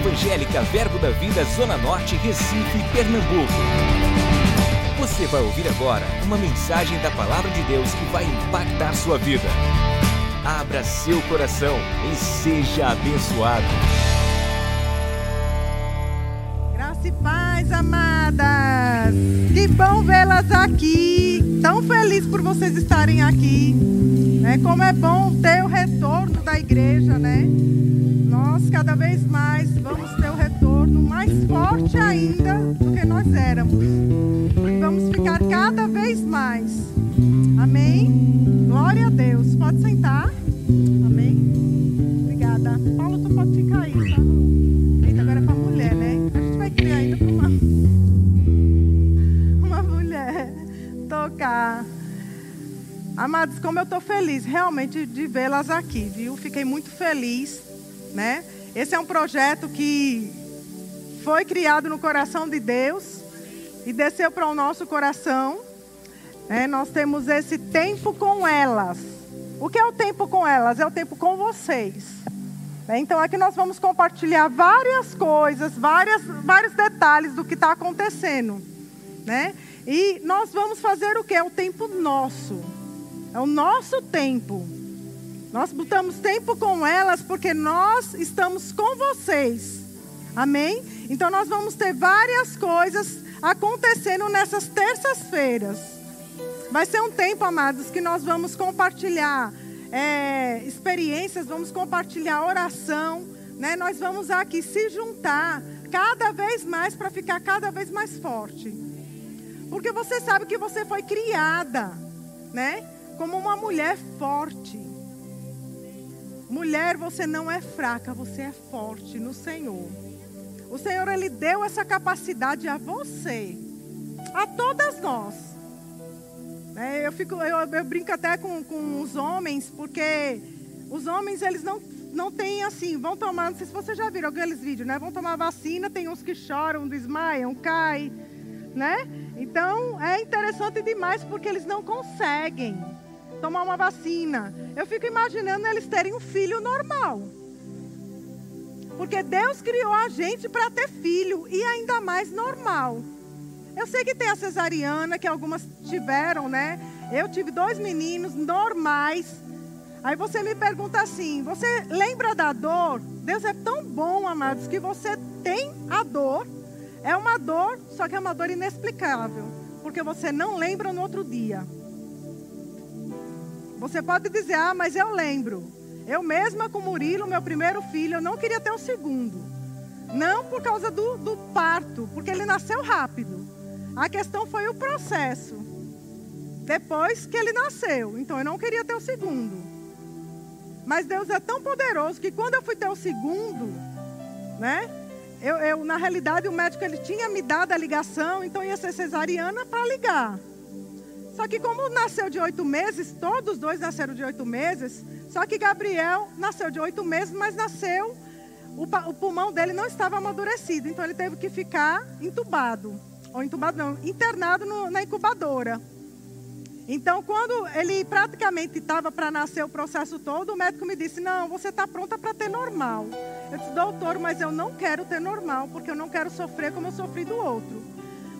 Evangélica Verbo da Vida Zona Norte, Recife, Pernambuco. Você vai ouvir agora uma mensagem da Palavra de Deus que vai impactar sua vida. Abra seu coração e seja abençoado. Graça e paz, amadas. Que bom vê-las aqui. Tão feliz por vocês estarem aqui. É como é bom ter o retorno da igreja, né? Nós cada vez mais vamos ter o retorno mais forte ainda do que nós éramos. E vamos ficar cada vez mais. Amém? Glória a Deus. Pode sentar. Amém? Obrigada. Paulo, tu pode ficar aí, tá? Eita, agora é pra mulher, né? A gente vai criar ainda pra uma, uma mulher tocar. Amados, como eu estou feliz realmente de vê-las aqui, viu? Fiquei muito feliz, né? Esse é um projeto que foi criado no coração de Deus e desceu para o nosso coração. Né? Nós temos esse tempo com elas. O que é o tempo com elas? É o tempo com vocês. Né? Então aqui nós vamos compartilhar várias coisas, várias, vários detalhes do que está acontecendo, né? E nós vamos fazer o que? É o tempo nosso. É o nosso tempo. Nós botamos tempo com elas porque nós estamos com vocês. Amém? Então nós vamos ter várias coisas acontecendo nessas terças-feiras. Vai ser um tempo, amados, que nós vamos compartilhar é, experiências, vamos compartilhar oração. Né? Nós vamos aqui se juntar cada vez mais para ficar cada vez mais forte. Porque você sabe que você foi criada, né? como uma mulher forte. Mulher, você não é fraca, você é forte no Senhor. O Senhor, Ele deu essa capacidade a você, a todas nós. É, eu, fico, eu, eu, brinco até com, com os homens, porque os homens, eles não, não têm assim, vão tomar, não sei se vocês já viram aqueles vídeos, né? Vão tomar vacina, tem uns que choram, desmaiam, caem, né? Então, é interessante demais, porque eles não conseguem tomar uma vacina. Eu fico imaginando eles terem um filho normal. Porque Deus criou a gente para ter filho e ainda mais normal. Eu sei que tem a cesariana, que algumas tiveram, né? Eu tive dois meninos normais. Aí você me pergunta assim: você lembra da dor? Deus é tão bom, amados, que você tem a dor. É uma dor, só que é uma dor inexplicável. Porque você não lembra no outro dia. Você pode dizer, ah, mas eu lembro. Eu mesma com Murilo, meu primeiro filho, eu não queria ter um segundo. Não por causa do, do parto, porque ele nasceu rápido. A questão foi o processo. Depois que ele nasceu. Então eu não queria ter o segundo. Mas Deus é tão poderoso que quando eu fui ter o segundo, né? Eu, eu, na realidade, o médico ele tinha me dado a ligação, então ia ser cesariana para ligar. Só que como nasceu de oito meses, todos dois nasceram de oito meses, só que Gabriel nasceu de oito meses, mas nasceu, o, o, pulmão dele não estava amadurecido, então ele teve que ficar entubado. Ou entubado não, internado no, na incubadora. Então, quando ele praticamente estava para nascer o processo todo, o médico me disse: Não, você está pronta para ter normal. Eu disse: Doutor, mas eu não quero ter normal, porque eu não quero sofrer como eu sofri do outro.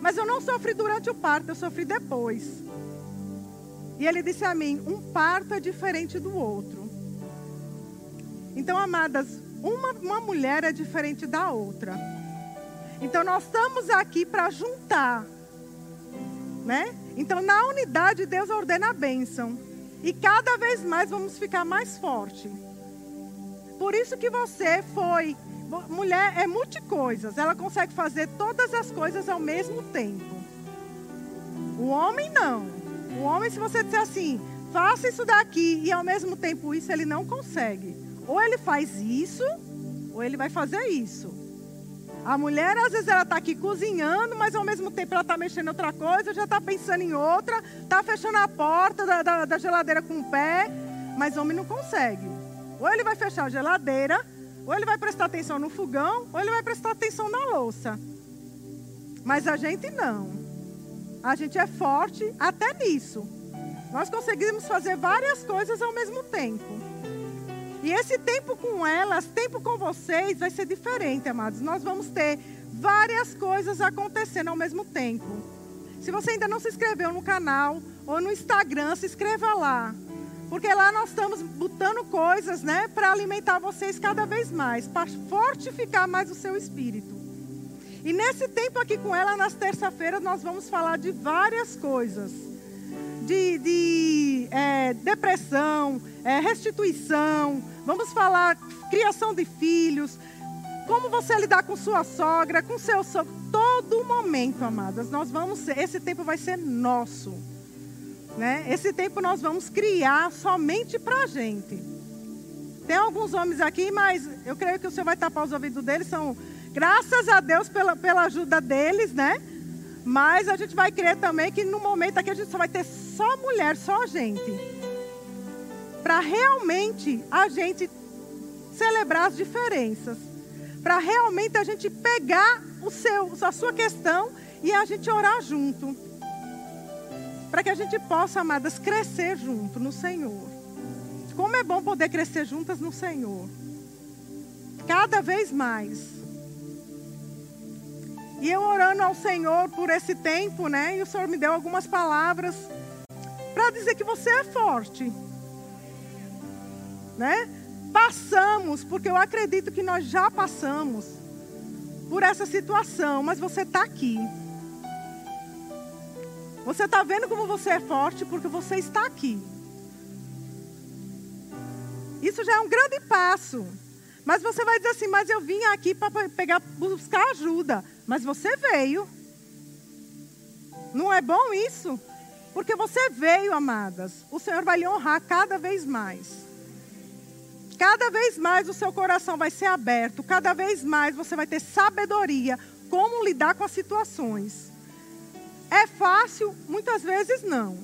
Mas eu não sofri durante o parto, eu sofri depois. E ele disse a mim: um parto é diferente do outro. Então, amadas, uma, uma mulher é diferente da outra. Então, nós estamos aqui para juntar. Né? Então, na unidade, Deus ordena a bênção. E cada vez mais vamos ficar mais forte. Por isso que você foi. Mulher é multicoisas. Ela consegue fazer todas as coisas ao mesmo tempo. O homem não. O homem, se você disser assim, faça isso daqui e ao mesmo tempo isso, ele não consegue. Ou ele faz isso, ou ele vai fazer isso. A mulher, às vezes, ela está aqui cozinhando, mas ao mesmo tempo ela está mexendo em outra coisa, já está pensando em outra, está fechando a porta da, da, da geladeira com o pé, mas o homem não consegue. Ou ele vai fechar a geladeira, ou ele vai prestar atenção no fogão, ou ele vai prestar atenção na louça. Mas a gente não. A gente é forte até nisso. Nós conseguimos fazer várias coisas ao mesmo tempo. E esse tempo com elas, tempo com vocês, vai ser diferente, amados. Nós vamos ter várias coisas acontecendo ao mesmo tempo. Se você ainda não se inscreveu no canal ou no Instagram, se inscreva lá. Porque lá nós estamos botando coisas, né, para alimentar vocês cada vez mais, para fortificar mais o seu espírito. E nesse tempo aqui com ela, nas terça-feiras, nós vamos falar de várias coisas. De, de é, depressão, é, restituição, vamos falar criação de filhos, como você lidar com sua sogra, com seu sogro, todo momento, amadas, nós vamos esse tempo vai ser nosso. Né? Esse tempo nós vamos criar somente para a gente. Tem alguns homens aqui, mas eu creio que o Senhor vai tapar os ouvidos deles, são Graças a Deus pela, pela ajuda deles, né? Mas a gente vai crer também que no momento aqui a gente só vai ter só mulher, só gente. Para realmente a gente celebrar as diferenças. Para realmente a gente pegar o seu, a sua questão e a gente orar junto. Para que a gente possa, amadas, crescer junto no Senhor. Como é bom poder crescer juntas no Senhor. Cada vez mais. E eu orando ao Senhor por esse tempo, né? E o Senhor me deu algumas palavras para dizer que você é forte. Né? Passamos, porque eu acredito que nós já passamos por essa situação, mas você está aqui. Você está vendo como você é forte porque você está aqui. Isso já é um grande passo. Mas você vai dizer assim: Mas eu vim aqui para pegar, buscar ajuda. Mas você veio. Não é bom isso? Porque você veio, amadas. O Senhor vai lhe honrar cada vez mais. Cada vez mais o seu coração vai ser aberto. Cada vez mais você vai ter sabedoria como lidar com as situações. É fácil? Muitas vezes não.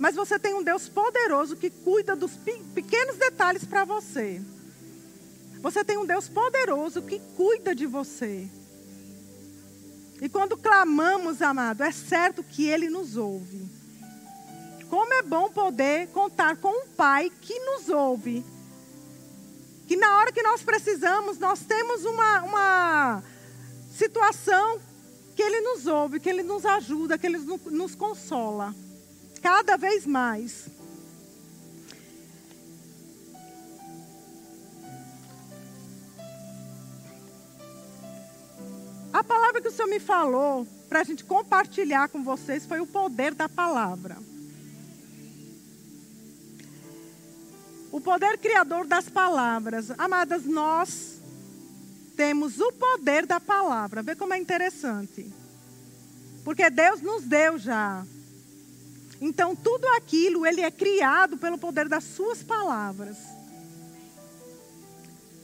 Mas você tem um Deus poderoso que cuida dos pequenos detalhes para você. Você tem um Deus poderoso que cuida de você. E quando clamamos, amado, é certo que Ele nos ouve. Como é bom poder contar com um Pai que nos ouve. Que na hora que nós precisamos, nós temos uma, uma situação que Ele nos ouve, que Ele nos ajuda, que Ele nos consola. Cada vez mais. A palavra que o Senhor me falou para a gente compartilhar com vocês foi o poder da palavra. O poder criador das palavras. Amadas, nós temos o poder da palavra. Vê como é interessante. Porque Deus nos deu já. Então, tudo aquilo, ele é criado pelo poder das suas palavras.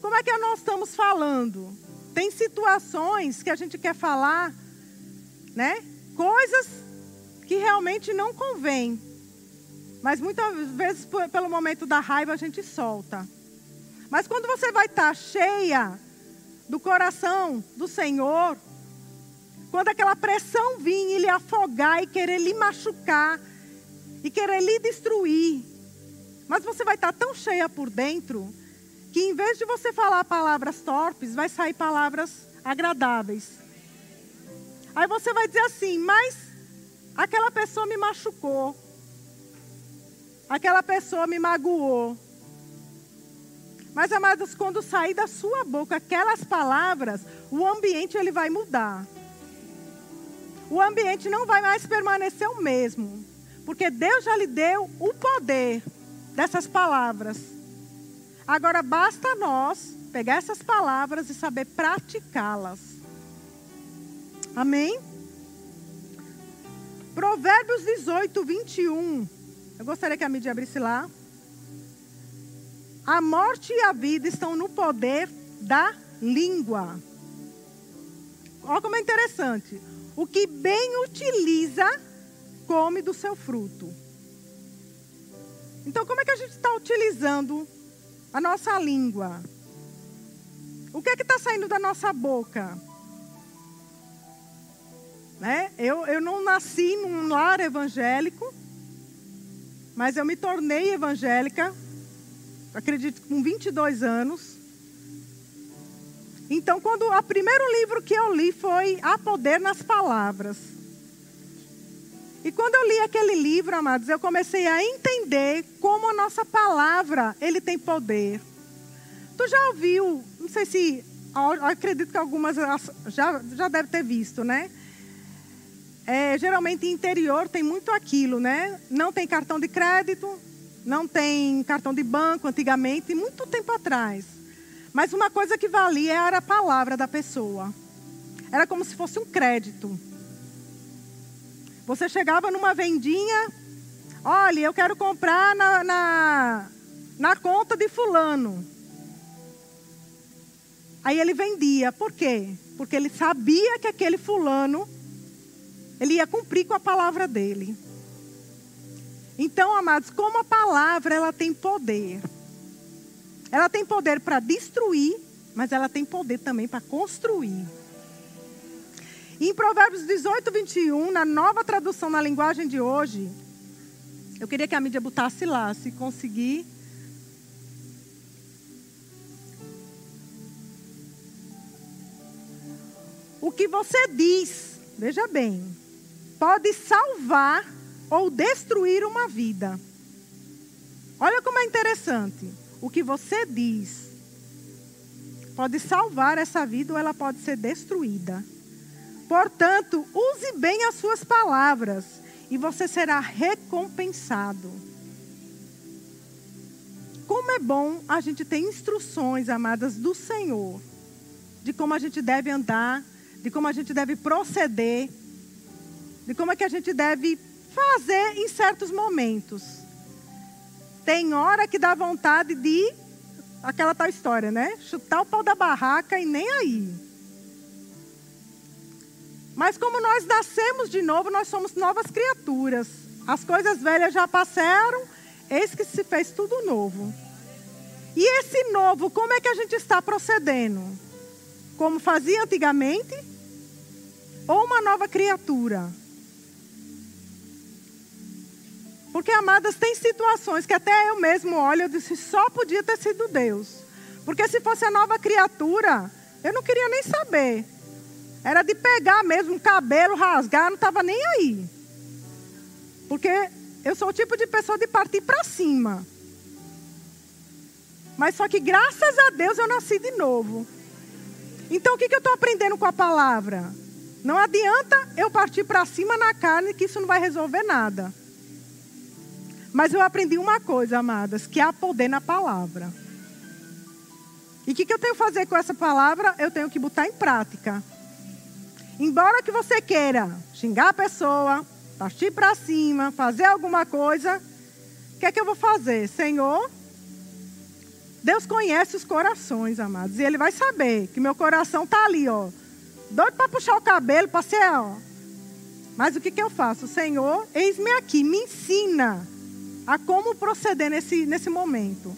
Como é que nós estamos falando? Tem situações que a gente quer falar, né? Coisas que realmente não convém. Mas muitas vezes, pelo momento da raiva, a gente solta. Mas quando você vai estar cheia do coração do Senhor, quando aquela pressão vir e lhe afogar e querer lhe machucar e querer lhe destruir, mas você vai estar tão cheia por dentro que em vez de você falar palavras torpes, vai sair palavras agradáveis. Aí você vai dizer assim, mas aquela pessoa me machucou. Aquela pessoa me magoou. Mas, amados, quando sair da sua boca aquelas palavras, o ambiente ele vai mudar. O ambiente não vai mais permanecer o mesmo. Porque Deus já lhe deu o poder dessas palavras. Agora basta nós pegar essas palavras e saber praticá-las. Amém? Provérbios 18, 21. Eu gostaria que a mídia abrisse lá. A morte e a vida estão no poder da língua. Olha como é interessante. O que bem utiliza, come do seu fruto. Então, como é que a gente está utilizando a nossa língua. O que é que está saindo da nossa boca? Né? Eu, eu não nasci num lar evangélico, mas eu me tornei evangélica acredito, com 22 anos. Então, quando o primeiro livro que eu li foi A Poder nas Palavras. E quando eu li aquele livro, amados, eu comecei a entender como a nossa palavra, ele tem poder. Tu já ouviu, não sei se, acredito que algumas já, já deve ter visto, né? É, geralmente interior tem muito aquilo, né? Não tem cartão de crédito, não tem cartão de banco antigamente, muito tempo atrás. Mas uma coisa que valia era a palavra da pessoa. Era como se fosse um crédito. Você chegava numa vendinha, olha, eu quero comprar na, na, na conta de fulano. Aí ele vendia. Por quê? Porque ele sabia que aquele fulano, ele ia cumprir com a palavra dele. Então, amados, como a palavra ela tem poder. Ela tem poder para destruir, mas ela tem poder também para construir. Em Provérbios 18, 21, na nova tradução na linguagem de hoje, eu queria que a mídia botasse lá, se conseguir. O que você diz, veja bem, pode salvar ou destruir uma vida. Olha como é interessante o que você diz pode salvar essa vida ou ela pode ser destruída. Portanto, use bem as suas palavras e você será recompensado. Como é bom a gente ter instruções, amadas, do Senhor, de como a gente deve andar, de como a gente deve proceder, de como é que a gente deve fazer em certos momentos. Tem hora que dá vontade de aquela tal história, né? Chutar o pau da barraca e nem aí. Mas como nós nascemos de novo, nós somos novas criaturas. As coisas velhas já passaram, eis que se fez tudo novo. E esse novo, como é que a gente está procedendo? Como fazia antigamente? Ou uma nova criatura? Porque, amadas, tem situações que até eu mesmo olho e disse, só podia ter sido Deus. Porque se fosse a nova criatura, eu não queria nem saber. Era de pegar mesmo o cabelo, rasgar, não estava nem aí. Porque eu sou o tipo de pessoa de partir para cima. Mas só que graças a Deus eu nasci de novo. Então o que, que eu estou aprendendo com a palavra? Não adianta eu partir para cima na carne, que isso não vai resolver nada. Mas eu aprendi uma coisa, amadas, que há poder na palavra. E o que, que eu tenho que fazer com essa palavra? Eu tenho que botar em prática. Embora que você queira xingar a pessoa, partir para cima, fazer alguma coisa, o que é que eu vou fazer? Senhor, Deus conhece os corações, amados. E Ele vai saber que meu coração está ali, ó. Doido para puxar o cabelo, para ser, ó. Mas o que, que eu faço? Senhor, eis-me aqui, me ensina a como proceder nesse, nesse momento.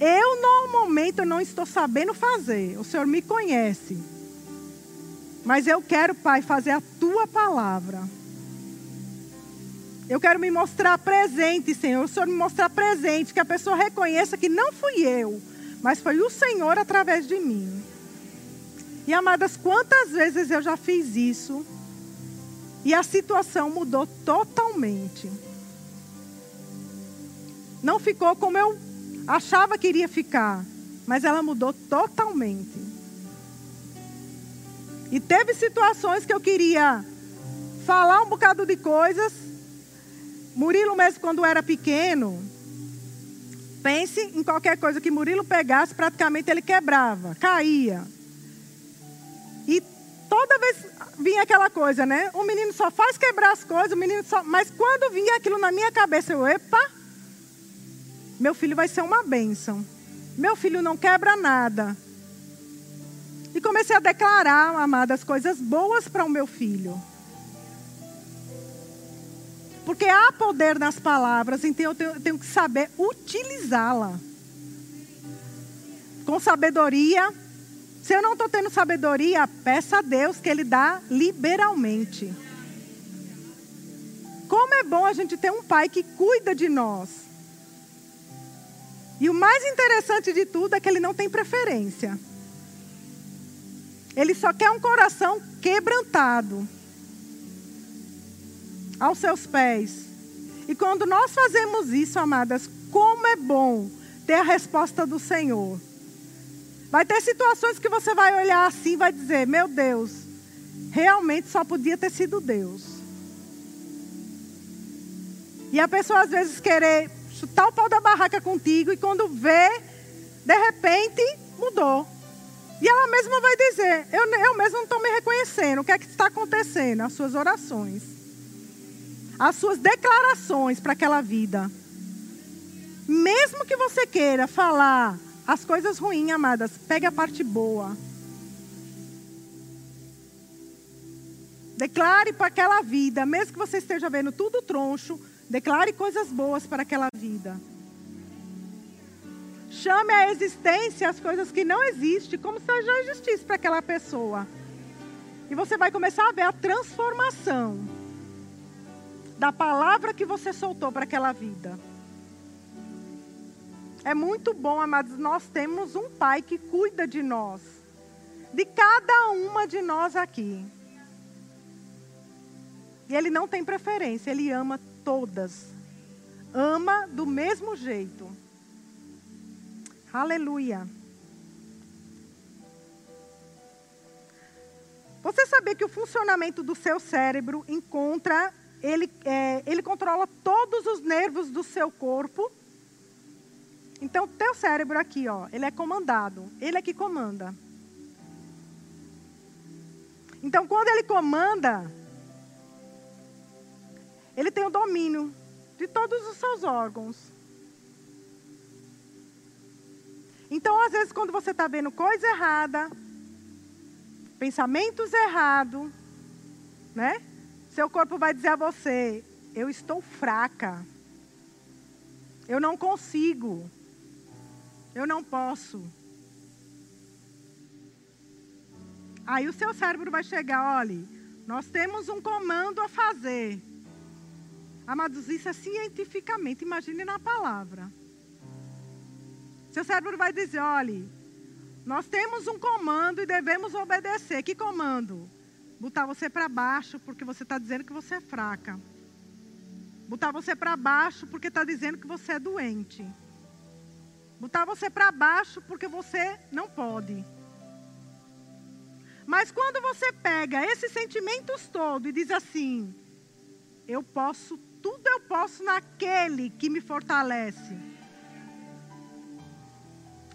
Eu, no momento, não estou sabendo fazer. O Senhor me conhece. Mas eu quero, Pai, fazer a tua palavra. Eu quero me mostrar presente, Senhor. O Senhor me mostrar presente, que a pessoa reconheça que não fui eu, mas foi o Senhor através de mim. E amadas, quantas vezes eu já fiz isso e a situação mudou totalmente não ficou como eu achava que iria ficar, mas ela mudou totalmente. E teve situações que eu queria falar um bocado de coisas. Murilo mesmo quando era pequeno, pense em qualquer coisa que Murilo pegasse, praticamente ele quebrava, caía. E toda vez vinha aquela coisa, né? O menino só faz quebrar as coisas, o menino só. Mas quando vinha aquilo na minha cabeça, eu, epa, meu filho vai ser uma bênção. Meu filho não quebra nada. E comecei a declarar, amadas, coisas boas para o meu filho. Porque há poder nas palavras, então eu tenho, eu tenho que saber utilizá-la. Com sabedoria. Se eu não estou tendo sabedoria, peça a Deus que Ele dá liberalmente. Como é bom a gente ter um pai que cuida de nós. E o mais interessante de tudo é que ele não tem preferência. Ele só quer um coração quebrantado aos seus pés. E quando nós fazemos isso, amadas, como é bom ter a resposta do Senhor. Vai ter situações que você vai olhar assim e vai dizer: Meu Deus, realmente só podia ter sido Deus. E a pessoa às vezes querer chutar o pau da barraca contigo e quando vê, de repente mudou. E ela mesma vai dizer: Eu, eu mesmo não estou me reconhecendo. O que é que está acontecendo? As suas orações, as suas declarações para aquela vida. Mesmo que você queira falar as coisas ruins, amadas, pegue a parte boa. Declare para aquela vida, mesmo que você esteja vendo tudo troncho, declare coisas boas para aquela vida. Chame à existência as coisas que não existem, como se já existisse para aquela pessoa. E você vai começar a ver a transformação da palavra que você soltou para aquela vida. É muito bom, amados, nós temos um Pai que cuida de nós, de cada uma de nós aqui. E Ele não tem preferência, Ele ama todas. Ama do mesmo jeito. Aleluia. Você sabia que o funcionamento do seu cérebro encontra, ele, é, ele controla todos os nervos do seu corpo? Então, teu cérebro aqui, ó, ele é comandado. Ele é que comanda. Então, quando ele comanda, ele tem o domínio de todos os seus órgãos. Então, às vezes, quando você está vendo coisa errada, pensamentos errados, né? Seu corpo vai dizer a você: eu estou fraca. Eu não consigo. Eu não posso. Aí o seu cérebro vai chegar, olhe, nós temos um comando a fazer. Amados, isso é cientificamente, imagine na palavra. Seu cérebro vai dizer, olhe, nós temos um comando e devemos obedecer. Que comando? Botar você para baixo porque você está dizendo que você é fraca. Botar você para baixo porque está dizendo que você é doente botar você para baixo porque você não pode. Mas quando você pega esses sentimentos todos e diz assim: Eu posso, tudo eu posso naquele que me fortalece.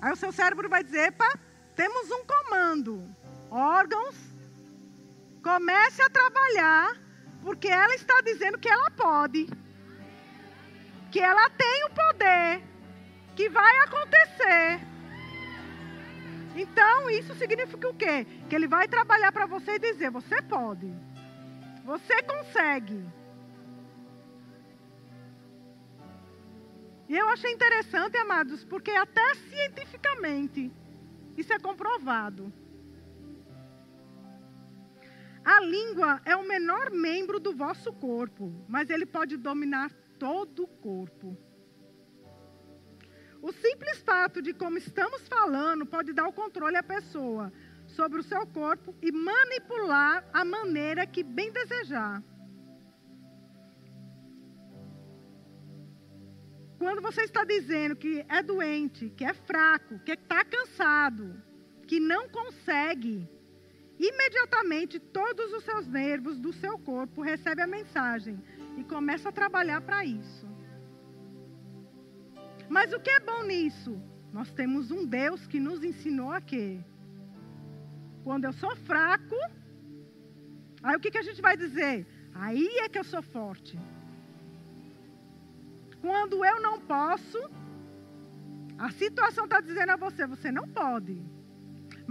Aí o seu cérebro vai dizer: Epa, temos um comando. Órgãos, comece a trabalhar, porque ela está dizendo que ela pode, que ela tem o poder que vai acontecer. Então, isso significa o quê? Que ele vai trabalhar para você e dizer: você pode, você consegue. E eu achei interessante, amados, porque até cientificamente isso é comprovado. A língua é o menor membro do vosso corpo, mas ele pode dominar todo o corpo. O simples fato de como estamos falando pode dar o controle à pessoa sobre o seu corpo e manipular a maneira que bem desejar. Quando você está dizendo que é doente, que é fraco, que está cansado, que não consegue, imediatamente todos os seus nervos do seu corpo recebem a mensagem e começa a trabalhar para isso. Mas o que é bom nisso? Nós temos um Deus que nos ensinou a quê? Quando eu sou fraco, aí o que, que a gente vai dizer? Aí é que eu sou forte. Quando eu não posso, a situação está dizendo a você, você não pode.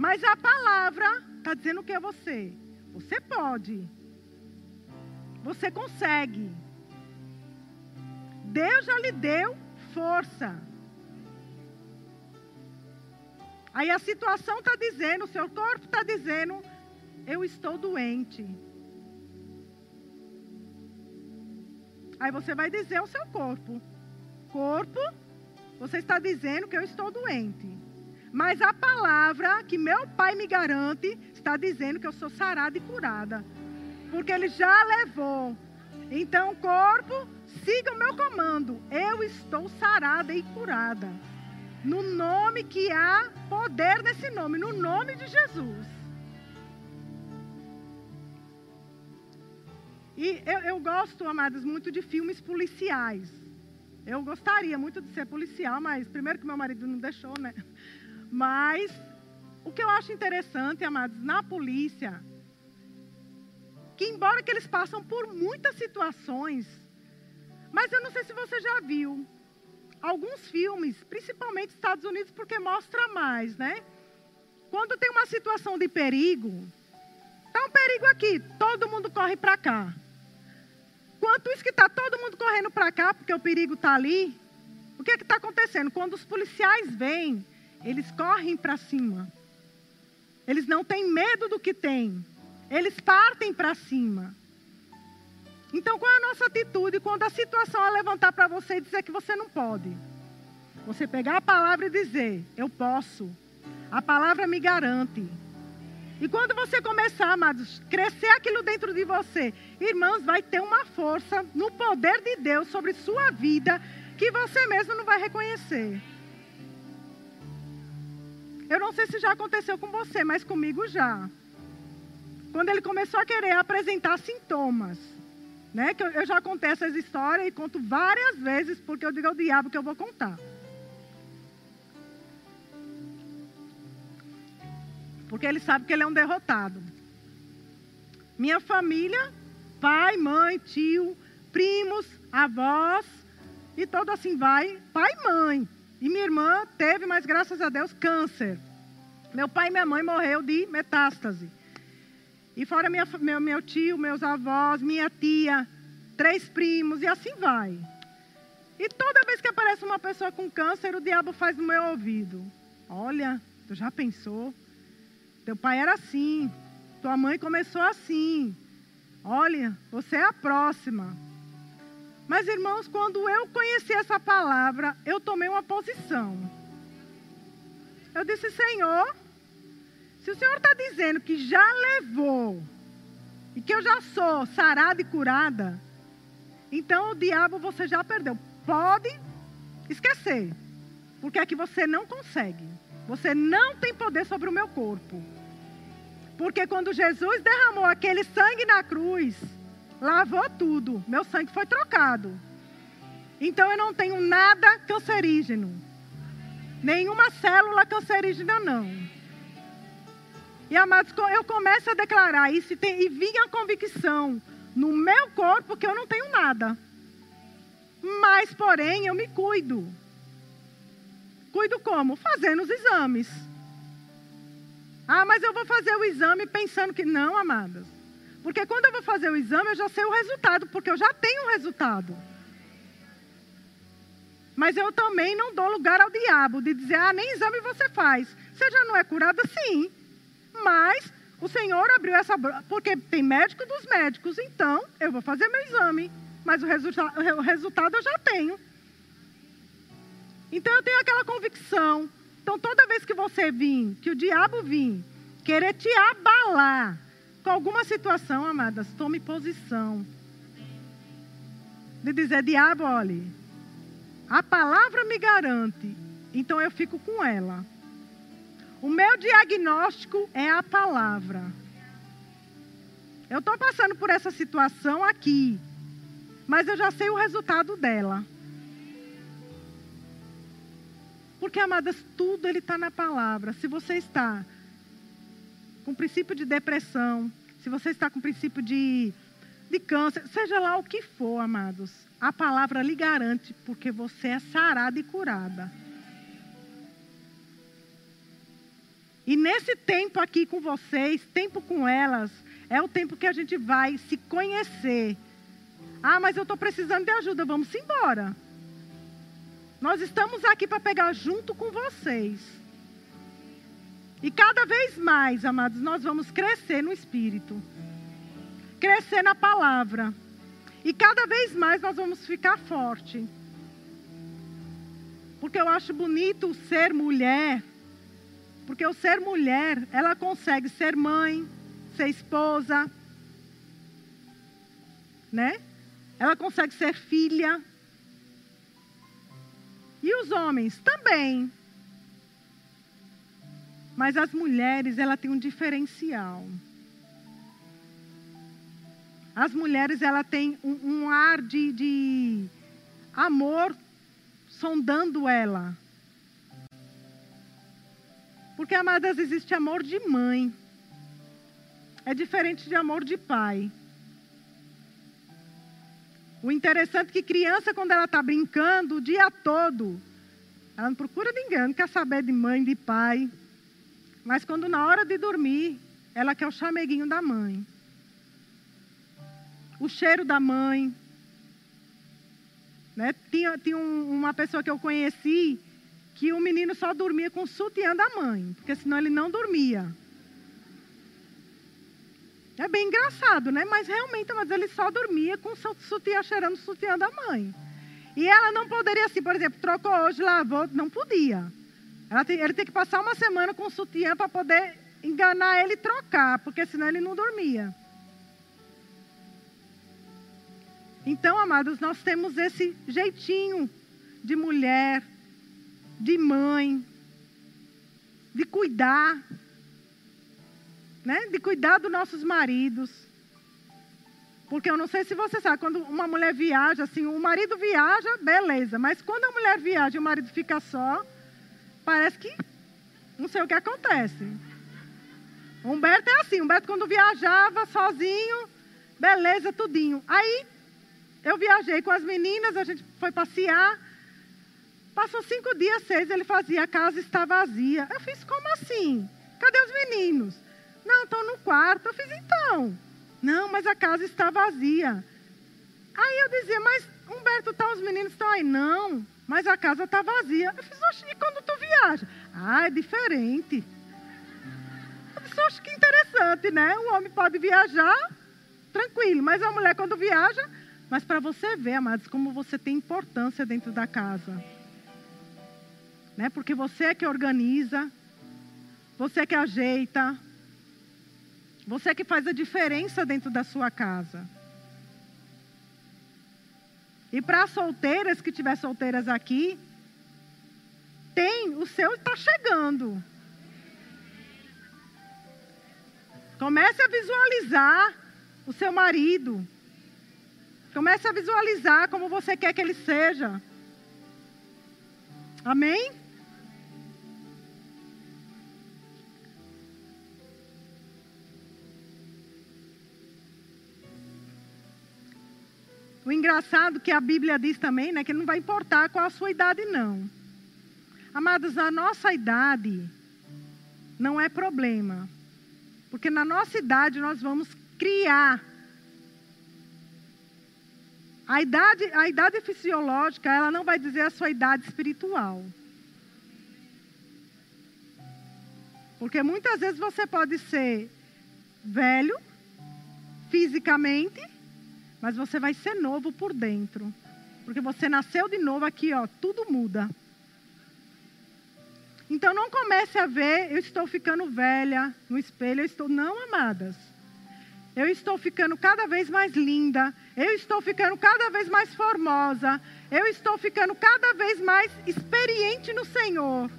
Mas a palavra está dizendo o que é você? Você pode. Você consegue. Deus já lhe deu força. Aí a situação está dizendo, o seu corpo está dizendo, eu estou doente. Aí você vai dizer ao seu corpo: Corpo, você está dizendo que eu estou doente. Mas a palavra que meu pai me garante está dizendo que eu sou sarada e curada. Porque ele já levou. Então, corpo, siga o meu comando. Eu estou sarada e curada. No nome que há poder nesse nome, no nome de Jesus. E eu, eu gosto, amados, muito de filmes policiais. Eu gostaria muito de ser policial, mas primeiro que meu marido não deixou, né? Mas o que eu acho interessante, amados, na polícia, que embora que eles passam por muitas situações, mas eu não sei se você já viu alguns filmes, principalmente Estados Unidos, porque mostra mais, né? Quando tem uma situação de perigo, tá um perigo aqui, todo mundo corre para cá. Quanto isso que está todo mundo correndo para cá, porque o perigo está ali, o que é está acontecendo? Quando os policiais vêm, eles correm para cima. Eles não têm medo do que tem. Eles partem para cima. Então, qual é a nossa atitude quando a situação é levantar para você e dizer que você não pode? Você pegar a palavra e dizer: Eu posso. A palavra me garante. E quando você começar, amados, crescer aquilo dentro de você, irmãos, vai ter uma força no poder de Deus sobre sua vida que você mesmo não vai reconhecer. Eu não sei se já aconteceu com você, mas comigo já. Quando ele começou a querer apresentar sintomas, né? Que eu, já contei essas histórias e conto várias vezes porque eu digo ao diabo que eu vou contar. Porque ele sabe que ele é um derrotado. Minha família, pai, mãe, tio, primos, avós, e todo assim vai, pai e mãe. E minha irmã teve, mas graças a Deus, câncer. Meu pai e minha mãe morreu de metástase. E fora minha, meu, meu tio, meus avós, minha tia, três primos, e assim vai. E toda vez que aparece uma pessoa com câncer, o diabo faz no meu ouvido. Olha, tu já pensou? Teu pai era assim. Tua mãe começou assim. Olha, você é a próxima. Mas, irmãos, quando eu conheci essa palavra, eu tomei uma posição. Eu disse, Senhor, se o Senhor está dizendo que já levou, e que eu já sou sarada e curada, então o diabo você já perdeu. Pode esquecer, porque é que você não consegue. Você não tem poder sobre o meu corpo. Porque quando Jesus derramou aquele sangue na cruz, lavou tudo. Meu sangue foi trocado. Então eu não tenho nada cancerígeno. Nenhuma célula cancerígena, não. E amados, eu começo a declarar isso e, tem, e vinha a convicção no meu corpo que eu não tenho nada. Mas, porém, eu me cuido. Cuido como? Fazendo os exames. Ah, mas eu vou fazer o exame pensando que. Não, amadas. Porque quando eu vou fazer o exame, eu já sei o resultado, porque eu já tenho o resultado. Mas eu também não dou lugar ao diabo de dizer, ah, nem exame você faz. Você já não é curada? Sim. Mas o Senhor abriu essa. Porque tem médico dos médicos, então eu vou fazer meu exame. Mas o, resulta o resultado eu já tenho. Então eu tenho aquela convicção então, toda vez que você vir, que o diabo vir, querer te abalar com alguma situação, amadas, tome posição. De dizer, diabo, olhe, a palavra me garante, então eu fico com ela. O meu diagnóstico é a palavra. Eu estou passando por essa situação aqui, mas eu já sei o resultado dela. Porque, amadas, tudo ele está na palavra. Se você está com princípio de depressão, se você está com princípio de, de câncer, seja lá o que for, amados, a palavra lhe garante, porque você é sarada e curada. E nesse tempo aqui com vocês, tempo com elas, é o tempo que a gente vai se conhecer. Ah, mas eu estou precisando de ajuda, vamos embora. Nós estamos aqui para pegar junto com vocês. E cada vez mais, amados, nós vamos crescer no espírito, crescer na palavra. E cada vez mais nós vamos ficar forte. Porque eu acho bonito ser mulher. Porque o ser mulher, ela consegue ser mãe, ser esposa, né? Ela consegue ser filha. E os homens também. Mas as mulheres, ela tem um diferencial. As mulheres, ela tem um, um ar de, de amor sondando ela. Porque, amadas, existe amor de mãe. É diferente de amor de pai. O interessante é que criança, quando ela está brincando o dia todo, ela não procura ninguém, não quer saber de mãe, de pai. Mas quando na hora de dormir, ela quer o chameguinho da mãe. O cheiro da mãe. Né? Tinha, tinha um, uma pessoa que eu conheci que o menino só dormia com o sutiã da mãe, porque senão ele não dormia. É bem engraçado, né? Mas realmente, mas ele só dormia com o sutiã cheirando o sutiã da mãe. E ela não poderia, assim, por exemplo, trocou hoje, lavou, não podia. Tem, ele tem que passar uma semana com o sutiã para poder enganar ele e trocar, porque senão ele não dormia. Então, amados, nós temos esse jeitinho de mulher, de mãe, de cuidar, né? De cuidar dos nossos maridos. Porque eu não sei se você sabe, quando uma mulher viaja, assim, o marido viaja, beleza. Mas quando a mulher viaja e o marido fica só, parece que não sei o que acontece. Humberto é assim, Humberto quando viajava sozinho, beleza, tudinho. Aí eu viajei com as meninas, a gente foi passear. Passou cinco dias, seis, ele fazia, a casa está vazia. Eu fiz, como assim? Cadê os meninos? Não, estão no quarto. Eu fiz, então. Não, mas a casa está vazia. Aí eu dizia, mas Humberto, tá, os meninos estão aí. Não, mas a casa está vazia. Eu fiz, oxe, e quando tu viaja? Ah, é diferente. Eu disse, oxe, que interessante, né? O homem pode viajar tranquilo, mas a mulher quando viaja... Mas para você ver, amados, como você tem importância dentro da casa. Né? Porque você é que organiza, você é que ajeita, você é que faz a diferença dentro da sua casa. E para as solteiras que tiver solteiras aqui, tem, o seu está chegando. Comece a visualizar o seu marido. Comece a visualizar como você quer que ele seja. Amém? O engraçado que a Bíblia diz também, né, que não vai importar qual a sua idade, não. Amados, a nossa idade não é problema. Porque na nossa idade nós vamos criar. A idade, a idade fisiológica, ela não vai dizer a sua idade espiritual. Porque muitas vezes você pode ser velho, fisicamente, mas você vai ser novo por dentro. Porque você nasceu de novo aqui, ó, tudo muda. Então não comece a ver, eu estou ficando velha no espelho, eu estou não amadas. Eu estou ficando cada vez mais linda, eu estou ficando cada vez mais formosa, eu estou ficando cada vez mais experiente no Senhor.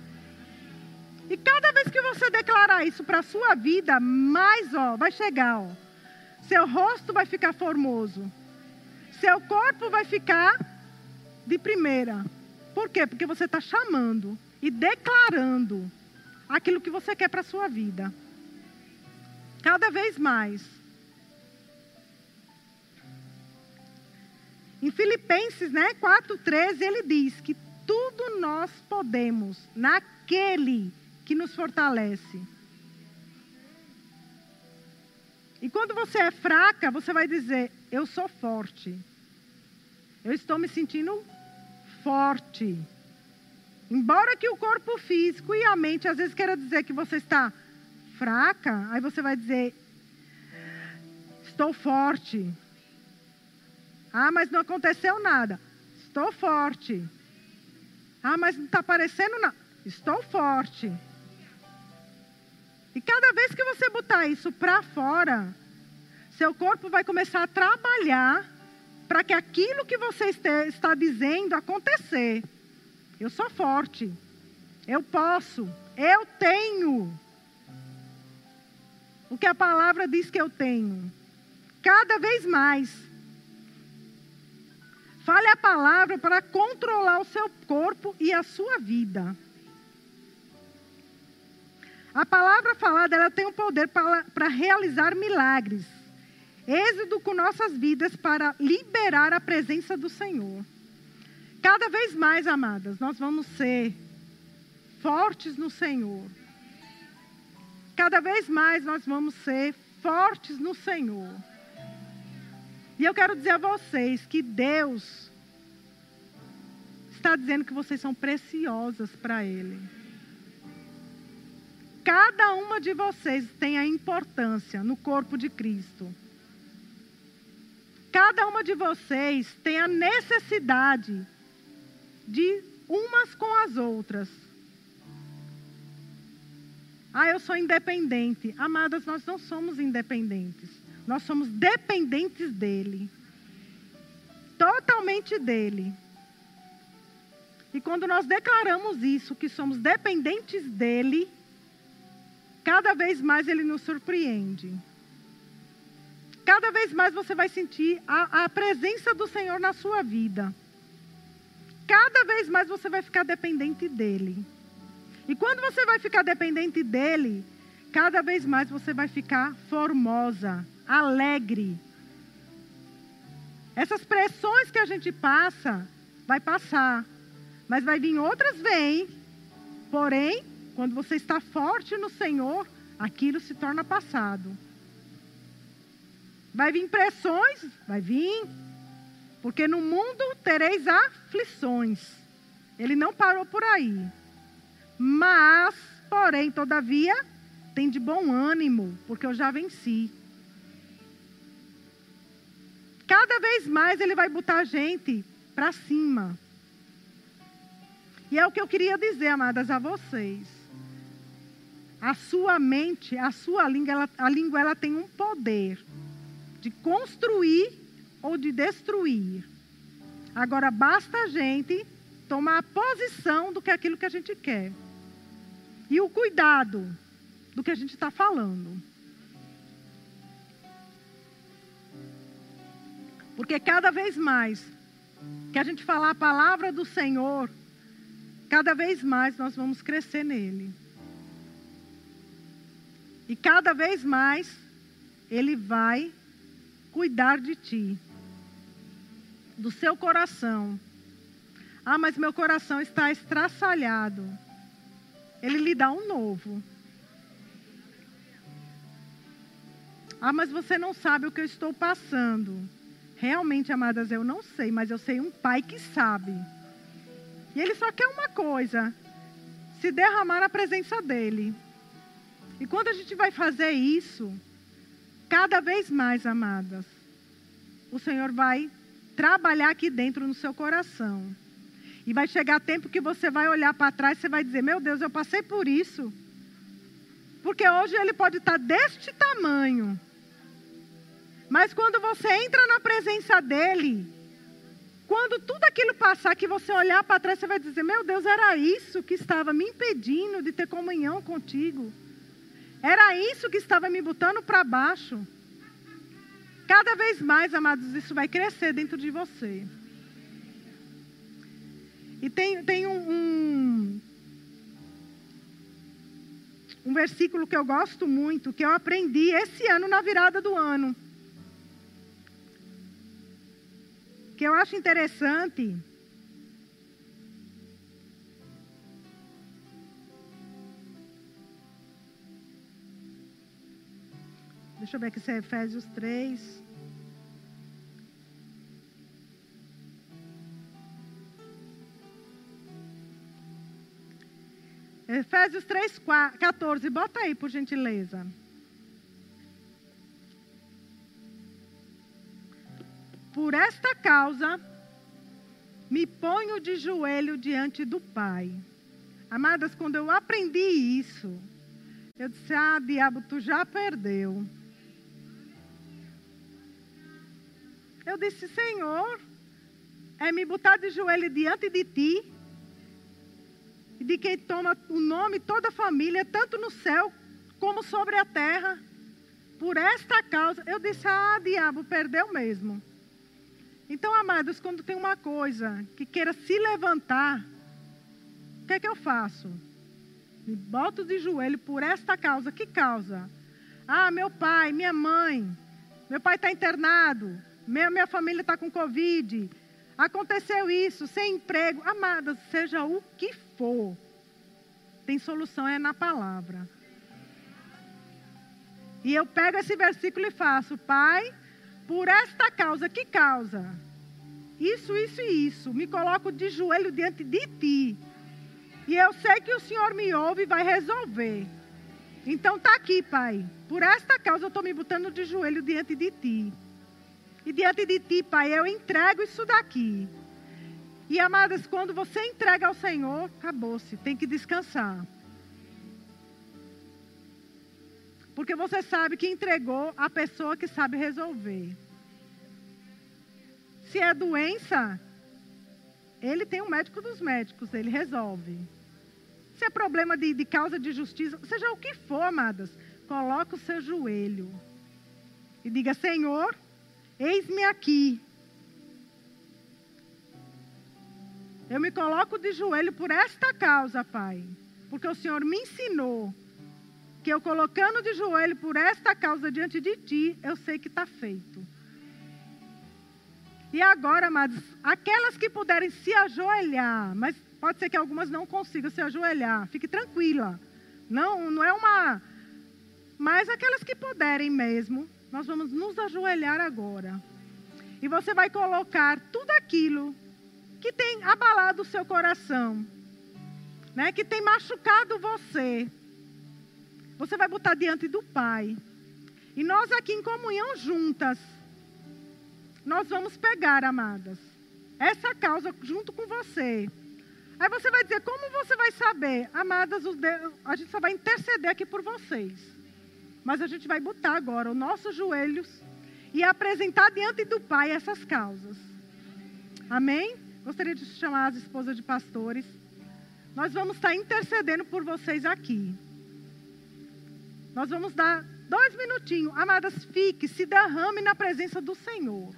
E cada vez que você declarar isso para a sua vida, mais ó, vai chegar, ó. Seu rosto vai ficar formoso. Seu corpo vai ficar de primeira. Por quê? Porque você está chamando e declarando aquilo que você quer para a sua vida. Cada vez mais. Em Filipenses né, 4,13, ele diz que tudo nós podemos naquele que nos fortalece. E quando você é fraca, você vai dizer: Eu sou forte. Eu estou me sentindo forte. Embora que o corpo físico e a mente às vezes queira dizer que você está fraca, aí você vai dizer: Estou forte. Ah, mas não aconteceu nada. Estou forte. Ah, mas não está aparecendo não. Estou forte. Cada vez que você botar isso para fora, seu corpo vai começar a trabalhar para que aquilo que você está dizendo acontecer. Eu sou forte. Eu posso. Eu tenho. O que a palavra diz que eu tenho. Cada vez mais. Fale a palavra para controlar o seu corpo e a sua vida. A palavra falada ela tem o poder para, para realizar milagres. Êxodo com nossas vidas para liberar a presença do Senhor. Cada vez mais, amadas, nós vamos ser fortes no Senhor. Cada vez mais nós vamos ser fortes no Senhor. E eu quero dizer a vocês que Deus está dizendo que vocês são preciosas para Ele. Cada uma de vocês tem a importância no corpo de Cristo. Cada uma de vocês tem a necessidade de umas com as outras. Ah, eu sou independente. Amadas, nós não somos independentes. Nós somos dependentes dele. Totalmente dele. E quando nós declaramos isso, que somos dependentes dele, cada vez mais ele nos surpreende. Cada vez mais você vai sentir a, a presença do Senhor na sua vida cada vez mais você vai ficar dependente dele. E quando você vai ficar dependente dele, cada vez mais você vai ficar formosa, alegre. Essas pressões que a gente passa, vai passar. Mas vai vir outras, vem. Porém, quando você está forte no Senhor, aquilo se torna passado. Vai vir pressões, vai vir. Porque no mundo tereis aflições. Ele não parou por aí. Mas, porém, todavia, tem de bom ânimo, porque eu já venci. Cada vez mais ele vai botar a gente para cima. E é o que eu queria dizer, amadas, a vocês. A sua mente, a sua língua, ela, a língua ela tem um poder de construir ou de destruir. Agora basta a gente tomar a posição do que é aquilo que a gente quer. E o cuidado do que a gente está falando. Porque cada vez mais que a gente falar a palavra do Senhor, cada vez mais nós vamos crescer nele. E cada vez mais ele vai cuidar de ti do seu coração. Ah, mas meu coração está estraçalhado. Ele lhe dá um novo. Ah, mas você não sabe o que eu estou passando. Realmente, amadas, eu não sei, mas eu sei um pai que sabe. E ele só quer uma coisa: se derramar na presença dele. E quando a gente vai fazer isso, cada vez mais, amadas, o Senhor vai trabalhar aqui dentro no seu coração. E vai chegar tempo que você vai olhar para trás e vai dizer: Meu Deus, eu passei por isso. Porque hoje ele pode estar deste tamanho. Mas quando você entra na presença dele, quando tudo aquilo passar, que você olhar para trás, você vai dizer: Meu Deus, era isso que estava me impedindo de ter comunhão contigo. Era isso que estava me botando para baixo. Cada vez mais, amados, isso vai crescer dentro de você. E tem, tem um, um, um versículo que eu gosto muito, que eu aprendi esse ano na virada do ano. Que eu acho interessante. Deixa eu ver aqui se é Efésios 3. Efésios 3, 14. Bota aí, por gentileza. Por esta causa, me ponho de joelho diante do Pai. Amadas, quando eu aprendi isso, eu disse: Ah, diabo, tu já perdeu. Eu disse: Senhor, é me botar de joelho diante de ti de quem toma o nome toda a família, tanto no céu como sobre a terra. Por esta causa, eu disse: Ah, diabo, perdeu mesmo. Então, amados, quando tem uma coisa que queira se levantar, o que é que eu faço? Me boto de joelho por esta causa. Que causa? Ah, meu pai, minha mãe, meu pai está internado, minha, família está com Covid, aconteceu isso, sem emprego. Amadas, seja o que for, tem solução é na palavra. E eu pego esse versículo e faço, Pai, por esta causa, que causa? Isso, isso e isso. Me coloco de joelho diante de ti. E eu sei que o Senhor me ouve e vai resolver. Então tá aqui, Pai. Por esta causa eu estou me botando de joelho diante de ti. E diante de ti, Pai, eu entrego isso daqui. E amadas, quando você entrega ao Senhor, acabou-se, tem que descansar. Porque você sabe que entregou a pessoa que sabe resolver. Se é doença, ele tem um médico dos médicos, ele resolve. Se é problema de, de causa de justiça, seja o que for, amadas, coloque o seu joelho e diga: Senhor, eis-me aqui. Eu me coloco de joelho por esta causa, Pai, porque o Senhor me ensinou que eu colocando de joelho por esta causa diante de ti, eu sei que está feito. E agora, amados, aquelas que puderem se ajoelhar, mas pode ser que algumas não consigam se ajoelhar, fique tranquila. Não, não é uma. Mas aquelas que puderem mesmo, nós vamos nos ajoelhar agora. E você vai colocar tudo aquilo que tem abalado o seu coração, né? que tem machucado você, você vai botar diante do Pai. E nós aqui em comunhão juntas, nós vamos pegar, amadas, essa causa junto com você. Aí você vai dizer, como você vai saber? Amadas, a gente só vai interceder aqui por vocês. Mas a gente vai botar agora os nossos joelhos e apresentar diante do Pai essas causas. Amém? Gostaria de chamar as esposas de pastores. Nós vamos estar intercedendo por vocês aqui. Nós vamos dar dois minutinhos. Amadas, fique, se derrame na presença do Senhor.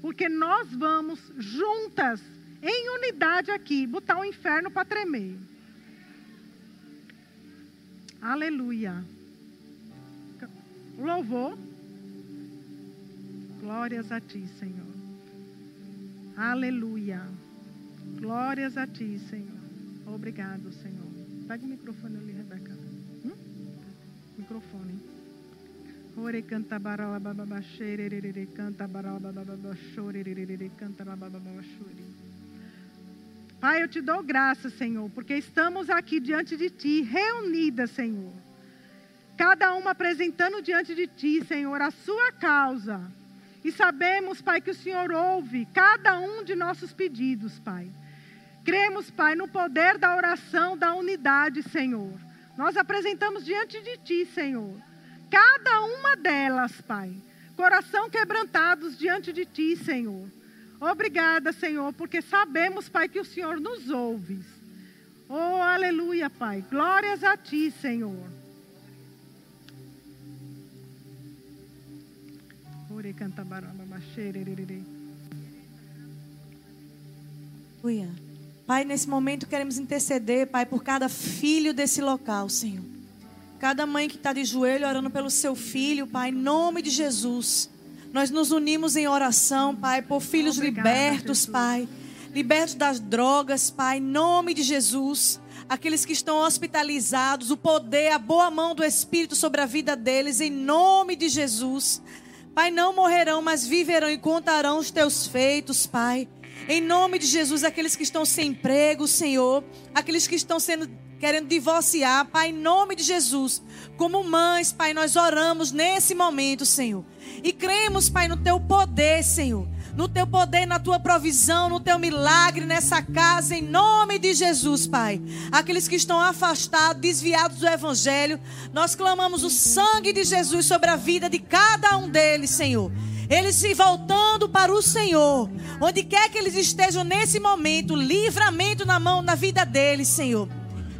Porque nós vamos juntas, em unidade aqui, botar o inferno para tremer. Aleluia. Louvor. Glórias a ti, Senhor. Aleluia. Glórias a ti, Senhor. Obrigado, Senhor. Pega o microfone ali, Rebeca. Hum? Microfone. Ore canta barala xererere canta barala chorerere canta bababa chore. Pai, eu te dou graça, Senhor, porque estamos aqui diante de ti, reunidas, Senhor. Cada uma apresentando diante de ti, Senhor, a sua causa. E sabemos, Pai, que o Senhor ouve cada um de nossos pedidos, Pai. Cremos, Pai, no poder da oração, da unidade, Senhor. Nós apresentamos diante de Ti, Senhor, cada uma delas, Pai. Coração quebrantados diante de Ti, Senhor. Obrigada, Senhor, porque sabemos, Pai, que o Senhor nos ouve. Oh, aleluia, Pai. Glórias a Ti, Senhor. Aleluia. Pai, nesse momento queremos interceder, Pai, por cada filho desse local, Senhor. Cada mãe que está de joelho orando pelo seu filho, Pai, em nome de Jesus. Nós nos unimos em oração, Pai, por filhos Obrigada, libertos, Jesus. Pai. Libertos das drogas, Pai, em nome de Jesus. Aqueles que estão hospitalizados, o poder, a boa mão do Espírito sobre a vida deles, em nome de Jesus. Pai, não morrerão, mas viverão e contarão os teus feitos, Pai. Em nome de Jesus, aqueles que estão sem emprego, Senhor, aqueles que estão sendo querendo divorciar, Pai, em nome de Jesus, como mães, Pai, nós oramos nesse momento, Senhor. E cremos, Pai, no teu poder, Senhor. no teu poder, na tua provisão, no teu milagre nessa casa, em nome de Jesus, Pai. Aqueles que estão afastados, desviados do Evangelho, nós clamamos o sangue de Jesus sobre a vida de cada um deles, Senhor. Eles se voltando para o Senhor, onde quer que eles estejam nesse momento, livramento na mão, na vida deles, Senhor.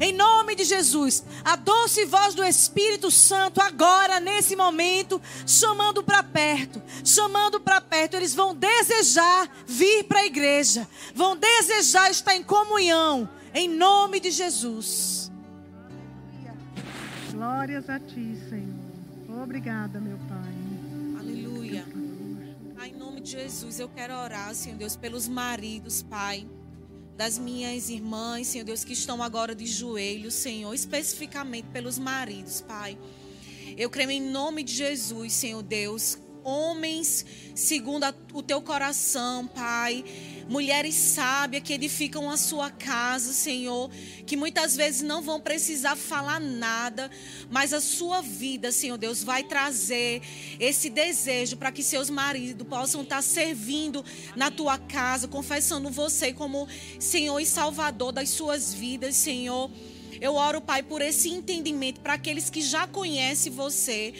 Em nome de Jesus, a doce voz do Espírito Santo agora, nesse momento, chamando para perto, chamando para perto. Eles vão desejar vir para a igreja, vão desejar estar em comunhão, em nome de Jesus. Glórias a ti, Senhor. Obrigada, meu Pai. Aleluia. Pai, em nome de Jesus, eu quero orar, Senhor Deus, pelos maridos, Pai das minhas irmãs, Senhor Deus, que estão agora de joelhos, Senhor, especificamente pelos maridos, Pai. Eu creio em nome de Jesus, Senhor Deus, homens segundo a, o teu coração, Pai. Mulheres sábias que edificam a sua casa, Senhor, que muitas vezes não vão precisar falar nada, mas a sua vida, Senhor Deus, vai trazer esse desejo para que seus maridos possam estar servindo na tua casa, confessando você como Senhor e Salvador das suas vidas, Senhor. Eu oro, Pai, por esse entendimento para aqueles que já conhecem você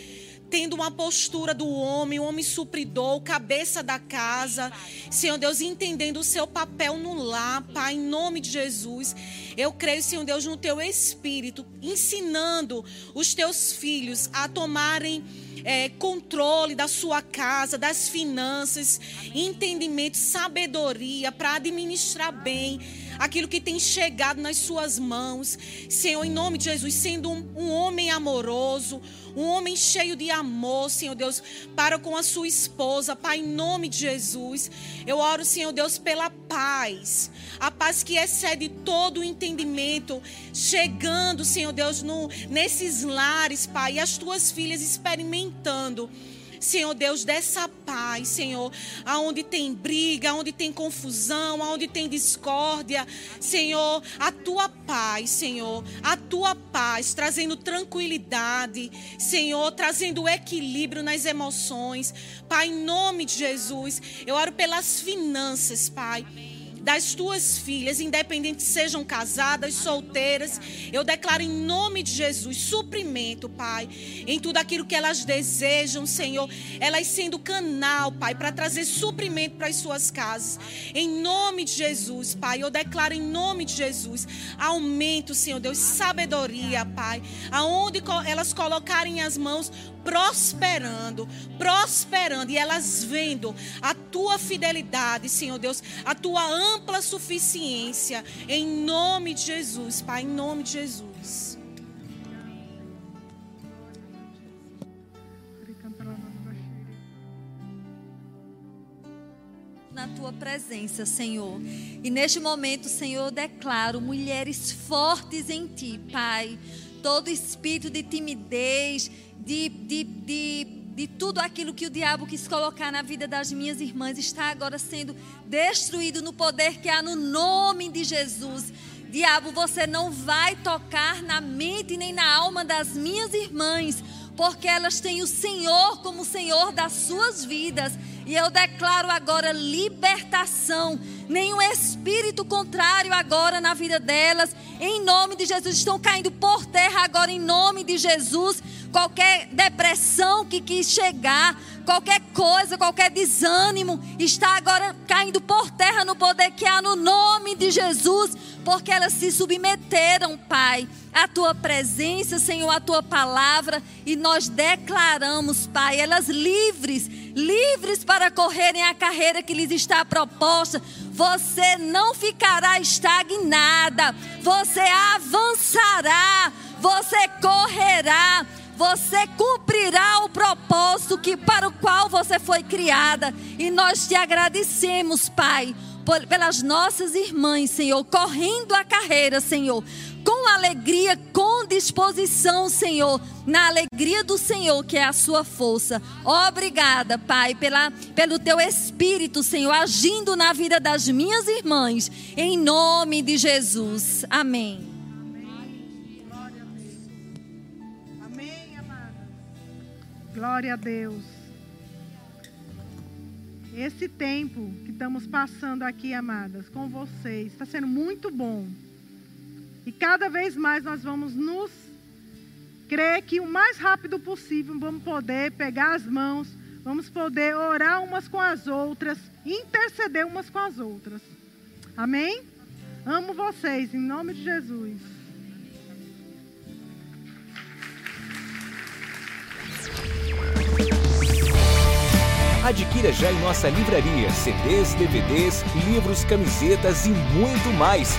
tendo uma postura do homem, o homem supridor, cabeça da casa. Senhor Deus, entendendo o seu papel no lar, Pai, em nome de Jesus. Eu creio, Senhor Deus, no teu espírito, ensinando os teus filhos a tomarem é, controle da sua casa, das finanças, entendimento, sabedoria para administrar bem aquilo que tem chegado nas suas mãos. Senhor, em nome de Jesus, sendo um, um homem amoroso, um homem cheio de amor, Senhor Deus, para com a sua esposa, Pai, em nome de Jesus. Eu oro, Senhor Deus, pela paz, a paz que excede todo o entendimento, chegando, Senhor Deus, no, nesses lares, Pai, e as tuas filhas experimentando Senhor Deus, dessa paz, Senhor, aonde tem briga, aonde tem confusão, aonde tem discórdia, Senhor, a tua paz, Senhor, a tua paz, trazendo tranquilidade, Senhor, trazendo equilíbrio nas emoções, Pai, em nome de Jesus, eu oro pelas finanças, Pai das tuas filhas, independente sejam casadas, solteiras, eu declaro em nome de Jesus suprimento, Pai, em tudo aquilo que elas desejam, Senhor, elas sendo canal, Pai, para trazer suprimento para as suas casas. Em nome de Jesus, Pai, eu declaro em nome de Jesus aumento, Senhor Deus, sabedoria, Pai, aonde elas colocarem as mãos, prosperando, prosperando, e elas vendo a tua fidelidade, Senhor Deus, a tua ampla suficiência, em nome de Jesus, Pai, em nome de Jesus. na tua presença, Senhor. E neste momento, Senhor, eu declaro mulheres fortes em ti, Pai. Todo espírito de timidez, de, de, de, de tudo aquilo que o diabo quis colocar na vida das minhas irmãs está agora sendo destruído no poder que há no nome de Jesus. Diabo, você não vai tocar na mente nem na alma das minhas irmãs, porque elas têm o Senhor como Senhor das suas vidas. E eu declaro agora libertação. Nenhum espírito contrário agora na vida delas. Em nome de Jesus. Estão caindo por terra agora em nome de Jesus qualquer depressão que quis chegar, qualquer coisa, qualquer desânimo, está agora caindo por terra no poder que há no nome de Jesus, porque elas se submeteram, Pai, à tua presença, Senhor, à tua palavra, e nós declaramos, Pai, elas livres, livres para correrem a carreira que lhes está proposta. Você não ficará estagnada, você avançará, você correrá você cumprirá o propósito que para o qual você foi criada. E nós te agradecemos, Pai, por, pelas nossas irmãs, Senhor, correndo a carreira, Senhor, com alegria, com disposição, Senhor, na alegria do Senhor, que é a sua força. Obrigada, Pai, pela, pelo teu Espírito, Senhor, agindo na vida das minhas irmãs, em nome de Jesus. Amém. Glória a Deus. esse tempo que estamos passando aqui, amadas, com vocês, está sendo muito bom. E cada vez mais nós vamos nos crer que o mais rápido possível vamos poder pegar as mãos, vamos poder orar umas com as outras, interceder umas com as outras. Amém? Amo vocês, em nome de Jesus. Adquira já em nossa livraria CDs, DVDs, livros, camisetas e muito mais.